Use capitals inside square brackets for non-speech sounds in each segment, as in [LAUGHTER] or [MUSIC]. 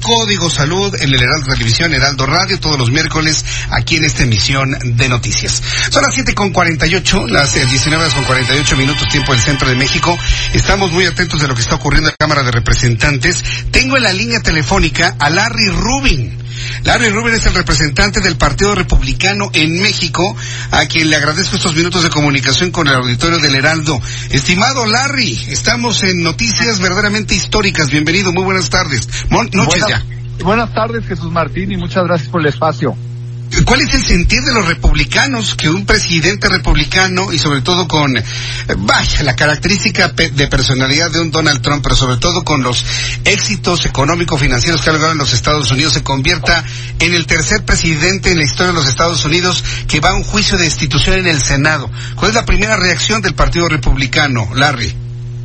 Código Salud en el Heraldo Televisión, Heraldo Radio, todos los miércoles aquí en esta emisión de noticias. Son las 7 con 48, las eh, 19 horas con 48 minutos tiempo del centro de México. Estamos muy atentos de lo que está ocurriendo en la Cámara de Representantes. Tengo en la línea telefónica a Larry Rubin. Larry Rubin es el representante del Partido Republicano en México, a quien le agradezco estos minutos de comunicación con el auditorio del Heraldo. Estimado Larry, estamos en noticias verdaderamente históricas. Bienvenido, muy buenas tardes. Mon- noches buenas, ya. buenas tardes, Jesús Martín, y muchas gracias por el espacio. ¿Cuál es el sentir de los republicanos que un presidente republicano y sobre todo con, eh, vaya, la característica de personalidad de un Donald Trump, pero sobre todo con los éxitos económico-financieros que ha logrado en los Estados Unidos, se convierta en el tercer presidente en la historia de los Estados Unidos que va a un juicio de destitución en el Senado? ¿Cuál es la primera reacción del Partido Republicano, Larry?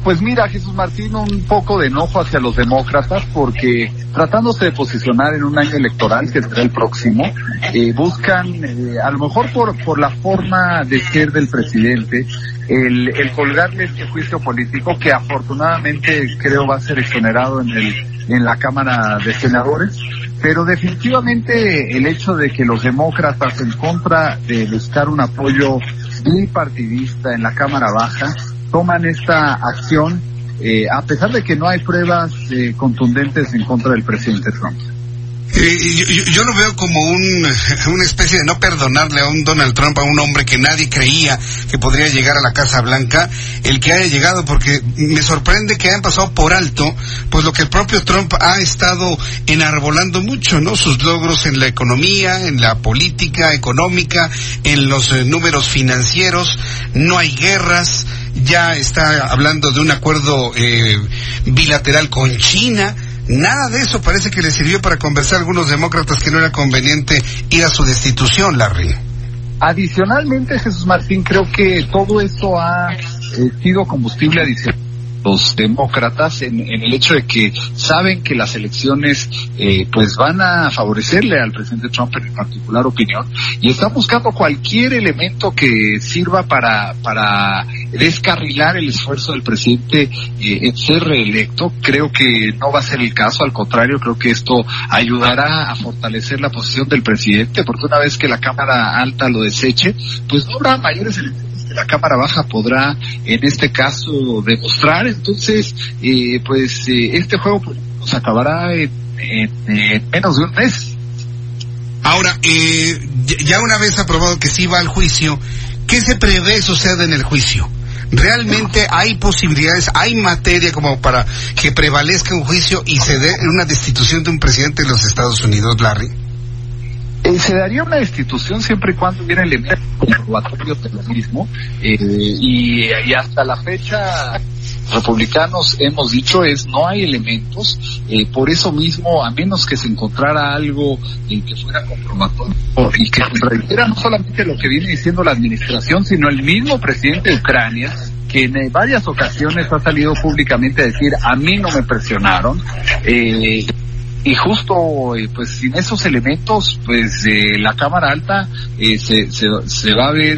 Pues mira, Jesús Martín, un poco de enojo hacia los demócratas porque tratándose de posicionar en un año electoral, que será el próximo, eh, buscan, eh, a lo mejor por, por la forma de ser del presidente, el, el colgarle este juicio político que afortunadamente creo va a ser exonerado en, el, en la Cámara de Senadores. Pero definitivamente el hecho de que los demócratas en contra de buscar un apoyo bipartidista en la Cámara Baja toman esta acción eh, a pesar de que no hay pruebas eh, contundentes en contra del presidente Trump. Eh, yo, yo- lo veo como un, [LAUGHS] una especie de no perdonarle a un Donald Trump, a un hombre que nadie creía que podría llegar a la Casa Blanca, el que haya llegado, porque me sorprende que hayan pasado por alto, pues lo que el propio Trump ha estado enarbolando mucho, ¿no? Sus logros en la economía, en la política económica, en los eh, números financieros, no hay guerras, ya está hablando de un acuerdo eh, bilateral con China, Nada de eso parece que le sirvió para convencer a algunos demócratas que no era conveniente ir a su destitución, Larry. Adicionalmente, Jesús Martín, creo que todo esto ha eh, sido combustible adicional los demócratas en, en el hecho de que saben que las elecciones eh, pues van a favorecerle al presidente Trump en particular opinión y están buscando cualquier elemento que sirva para para descarrilar el esfuerzo del presidente eh, en ser reelecto creo que no va a ser el caso al contrario creo que esto ayudará a fortalecer la posición del presidente porque una vez que la cámara alta lo deseche pues no habrá mayores elecciones que la Cámara Baja podrá en este caso demostrar. Entonces, eh, pues eh, este juego se acabará en, en- en menos de un mes. Ahora, eh, ya una vez aprobado que sí va al juicio, ¿qué se prevé suceda en el juicio? ¿Realmente hay posibilidades, hay materia como para que prevalezca un juicio y se dé una destitución de un presidente de los Estados Unidos, Larry? Eh, se daría una destitución siempre y cuando hubiera elementos comprobatorios de lo mismo eh, y, y hasta la fecha republicanos hemos dicho es no hay elementos eh, por eso mismo a menos que se encontrara algo eh, que fuera comprobatorio y que contradijera no solamente lo que viene diciendo la administración sino el mismo presidente de Ucrania que en eh, varias ocasiones ha salido públicamente a decir a mí no me presionaron eh, y justo eh, pues sin esos elementos pues eh, la cámara alta eh, se, se, se va a ver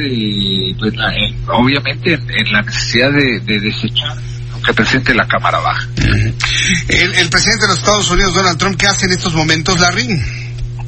pues, la- en- obviamente en, en la necesidad de, de desechar que presente la cámara baja. El, el presidente de los Estados Unidos, Donald Trump, ¿qué hace en estos momentos, Larry?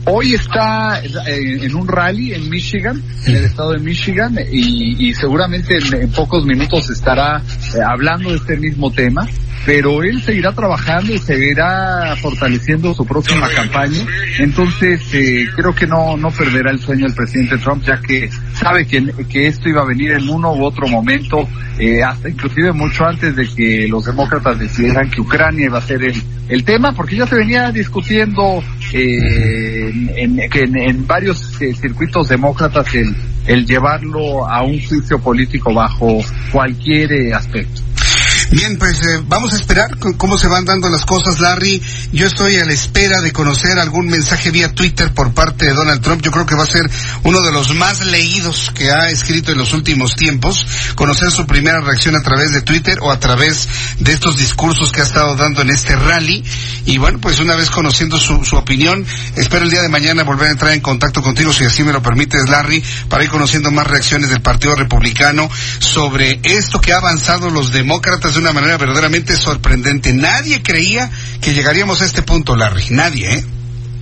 Hoy está eh, en un rally en Michigan, en el estado de Michigan, y, y seguramente en, en pocos minutos estará eh, hablando de este mismo tema, pero él seguirá trabajando y seguirá fortaleciendo su próxima campaña. Entonces, eh, creo que no, no perderá el sueño el presidente Trump, ya que sabe que, que esto iba a venir en uno u otro momento, eh, hasta inclusive mucho antes de que los demócratas decidieran que Ucrania iba a ser el, el tema, porque ya se venía discutiendo eh, en, en- en, varios eh, circuitos demócratas el, el llevarlo a un juicio político bajo cualquier aspecto. Bien, pues eh, vamos a esperar cómo se van dando las cosas, Larry. Yo estoy a la espera de conocer algún mensaje vía Twitter por parte de Donald Trump. Yo creo que va a ser uno de los más leídos que ha escrito en los últimos tiempos. Conocer su primera reacción a través de Twitter o a través de estos discursos que ha estado dando en este rally. Y bueno, pues una vez conociendo su, su opinión, espero el día de mañana volver a entrar en contacto contigo, si así me lo permites, Larry, para ir conociendo más reacciones del Partido Republicano sobre esto que ha avanzado los demócratas una manera verdaderamente sorprendente. Nadie creía que llegaríamos a este punto, Larry. Nadie, ¿eh?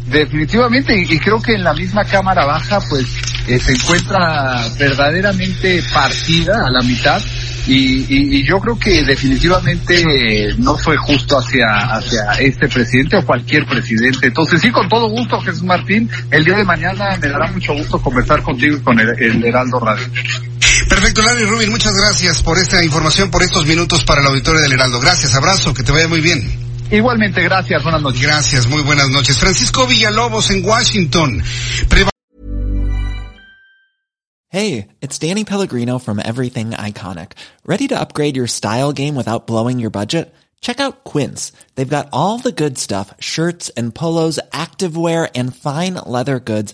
Definitivamente, y, creo que en la misma Cámara Baja, pues, eh, se encuentra verdaderamente partida a la mitad. Y, yo creo que definitivamente no fue justo hacia, hacia este presidente o cualquier presidente. Entonces sí, con todo gusto, Jesús Martín, el día de mañana me dará mucho gusto conversar contigo y con el, el Heraldo Radio. Perfecto, Larry Rubin, muchas gracias por esta información, por estos minutos para el auditorio del Heraldo. Gracias, abrazo, que te vaya muy bien. Igualmente, gracias, buenas noches. Gracias, muy buenas noches. Francisco Villalobos en Washington. hey, it's Danny Pellegrino from Everything Iconic. Ready to upgrade your style game without blowing your budget? Check out Quince. They've got all the good stuff, shirts and polos, activewear, and fine leather goods,